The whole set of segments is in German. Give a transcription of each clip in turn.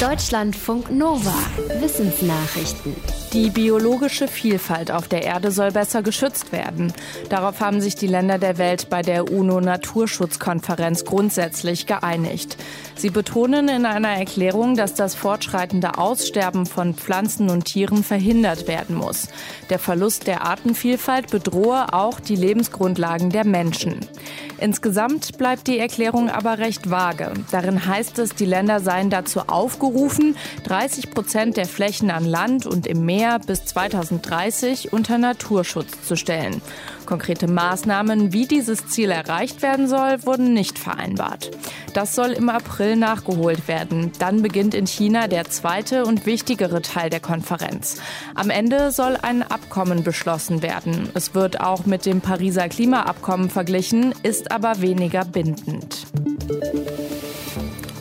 Deutschlandfunk Nova. Wissensnachrichten. Die biologische Vielfalt auf der Erde soll besser geschützt werden. Darauf haben sich die Länder der Welt bei der UNO-Naturschutzkonferenz grundsätzlich geeinigt. Sie betonen in einer Erklärung, dass das fortschreitende Aussterben von Pflanzen und Tieren verhindert werden muss. Der Verlust der Artenvielfalt bedrohe auch die Lebensgrundlagen der Menschen. Insgesamt bleibt die Erklärung aber recht vage. Darin heißt es, die Länder seien dazu aufgerufen, 30 Prozent der Flächen an Land und im Meer bis 2030 unter Naturschutz zu stellen. Konkrete Maßnahmen, wie dieses Ziel erreicht werden soll, wurden nicht vereinbart. Das soll im April nachgeholt werden. Dann beginnt in China der zweite und wichtigere Teil der Konferenz. Am Ende soll ein Abkommen beschlossen werden. Es wird auch mit dem Pariser Klimaabkommen verglichen, ist aber weniger bindend.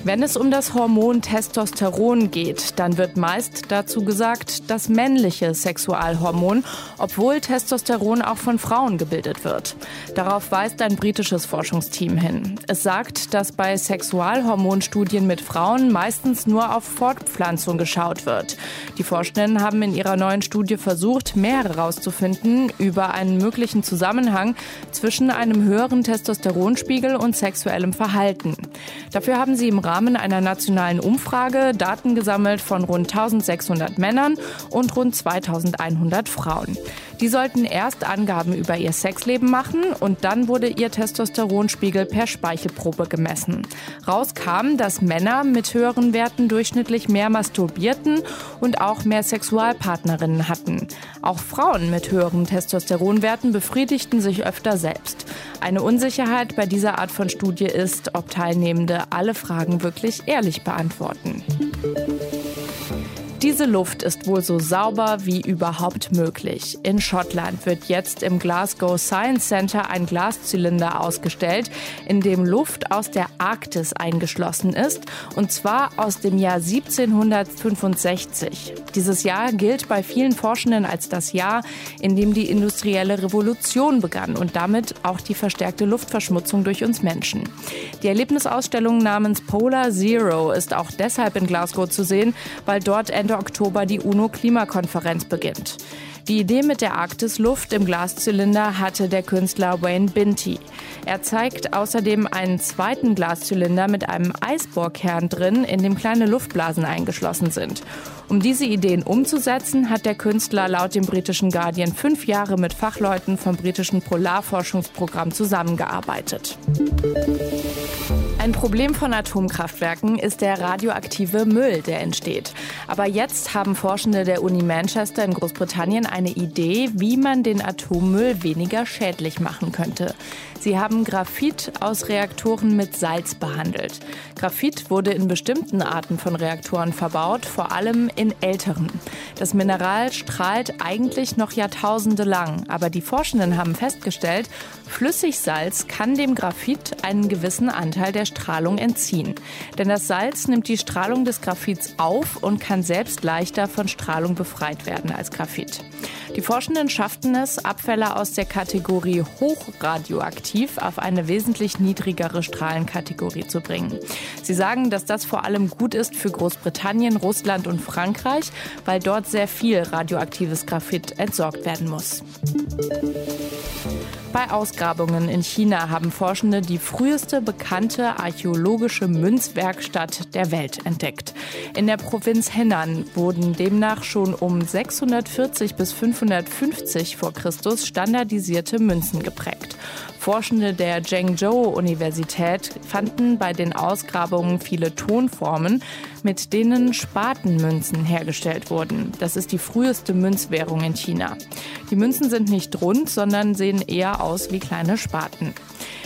Wenn es um das Hormon Testosteron geht, dann wird meist dazu gesagt, das männliche Sexualhormon, obwohl Testosteron auch von Frauen gebildet wird. Darauf weist ein britisches Forschungsteam hin. Es sagt, dass bei Sexualhormonstudien mit Frauen meistens nur auf Fortpflanzung geschaut wird. Die Forschenden haben in ihrer neuen Studie versucht, mehr herauszufinden über einen möglichen Zusammenhang zwischen einem höheren Testosteronspiegel und sexuellem Verhalten. Dafür haben sie im Rahmen Rahmen einer nationalen Umfrage Daten gesammelt von rund 1600 Männern und rund 2100 Frauen. Die sollten erst Angaben über ihr Sexleben machen und dann wurde ihr Testosteronspiegel per Speichelprobe gemessen. Raus kam, dass Männer mit höheren Werten durchschnittlich mehr masturbierten und auch mehr Sexualpartnerinnen hatten. Auch Frauen mit höheren Testosteronwerten befriedigten sich öfter selbst. Eine Unsicherheit bei dieser Art von Studie ist, ob Teilnehmende alle Fragen wirklich ehrlich beantworten. Diese Luft ist wohl so sauber wie überhaupt möglich. In Schottland wird jetzt im Glasgow Science Center ein Glaszylinder ausgestellt, in dem Luft aus der Arktis eingeschlossen ist, und zwar aus dem Jahr 1765. Dieses Jahr gilt bei vielen Forschenden als das Jahr, in dem die industrielle Revolution begann und damit auch die verstärkte Luftverschmutzung durch uns Menschen. Die Erlebnisausstellung namens Polar Zero ist auch deshalb in Glasgow zu sehen, weil dort Ende Oktober die UNO-Klimakonferenz beginnt. Die Idee mit der Arktisluft im Glaszylinder hatte der Künstler Wayne Binty. Er zeigt außerdem einen zweiten Glaszylinder mit einem Eisbohrkern drin, in dem kleine Luftblasen eingeschlossen sind. Um diese Ideen umzusetzen, hat der Künstler laut dem britischen Guardian fünf Jahre mit Fachleuten vom britischen Polarforschungsprogramm zusammengearbeitet. Ein Problem von Atomkraftwerken ist der radioaktive Müll, der entsteht. Aber jetzt haben Forschende der Uni Manchester in Großbritannien eine Idee, wie man den Atommüll weniger schädlich machen könnte. Sie haben Graphit aus Reaktoren mit Salz behandelt. Graphit wurde in bestimmten Arten von Reaktoren verbaut, vor allem in älteren. Das Mineral strahlt eigentlich noch Jahrtausende lang, aber die Forschenden haben festgestellt, Flüssigsalz kann dem Graphit einen gewissen Anteil der Strahlung entziehen. Denn das Salz nimmt die Strahlung des Graphits auf und kann selbst leichter von Strahlung befreit werden als Graphit. Die Forschenden schafften es, Abfälle aus der Kategorie hochradioaktiv auf eine wesentlich niedrigere Strahlenkategorie zu bringen. Sie sagen, dass das vor allem gut ist für Großbritannien, Russland und Frankreich, weil dort sehr viel radioaktives Graphit entsorgt werden muss. Bei Ausgrabungen in China haben Forschende die früheste bekannte archäologische Münzwerkstatt der Welt entdeckt. In der Provinz Henan wurden demnach schon um 640 bis 550 vor Christus standardisierte Münzen geprägt. Forschende der Zhengzhou-Universität fanden bei den Ausgrabungen viele Tonformen, mit denen Spatenmünzen hergestellt wurden. Das ist die früheste Münzwährung in China. Die Münzen sind nicht rund, sondern sehen eher aus wie kleine Spaten.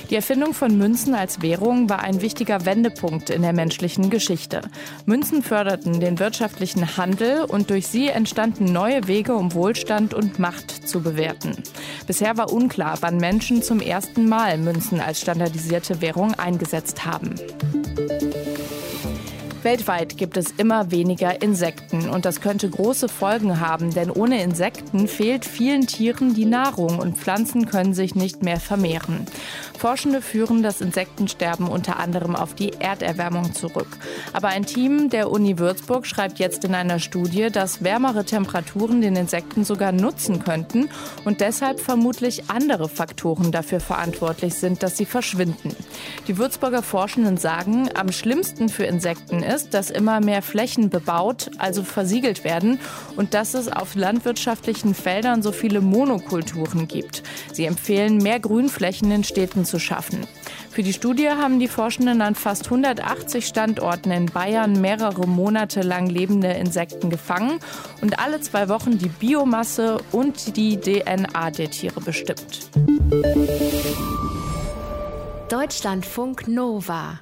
Die Erfindung von Münzen als Währung war ein wichtiger Wendepunkt in der menschlichen Geschichte. Münzen förderten den wirtschaftlichen Handel und durch sie entstanden neue Wege, um Wohlstand und Macht zu bewerten. Bisher war unklar, wann Menschen zum ersten Mal Münzen als standardisierte Währung eingesetzt haben. Weltweit gibt es immer weniger Insekten und das könnte große Folgen haben, denn ohne Insekten fehlt vielen Tieren die Nahrung und Pflanzen können sich nicht mehr vermehren. Forschende führen das Insektensterben unter anderem auf die Erderwärmung zurück. Aber ein Team der Uni Würzburg schreibt jetzt in einer Studie, dass wärmere Temperaturen den Insekten sogar nutzen könnten und deshalb vermutlich andere Faktoren dafür verantwortlich sind, dass sie verschwinden. Die Würzburger Forschenden sagen, am schlimmsten für Insekten ist, dass immer mehr Flächen bebaut, also versiegelt werden und dass es auf landwirtschaftlichen Feldern so viele Monokulturen gibt. Sie empfehlen, mehr Grünflächen in Städten zu schaffen. Für die Studie haben die Forschenden an fast 180 Standorten in Bayern mehrere Monate lang lebende Insekten gefangen und alle zwei Wochen die Biomasse und die DNA der Tiere bestimmt. Deutschlandfunk Nova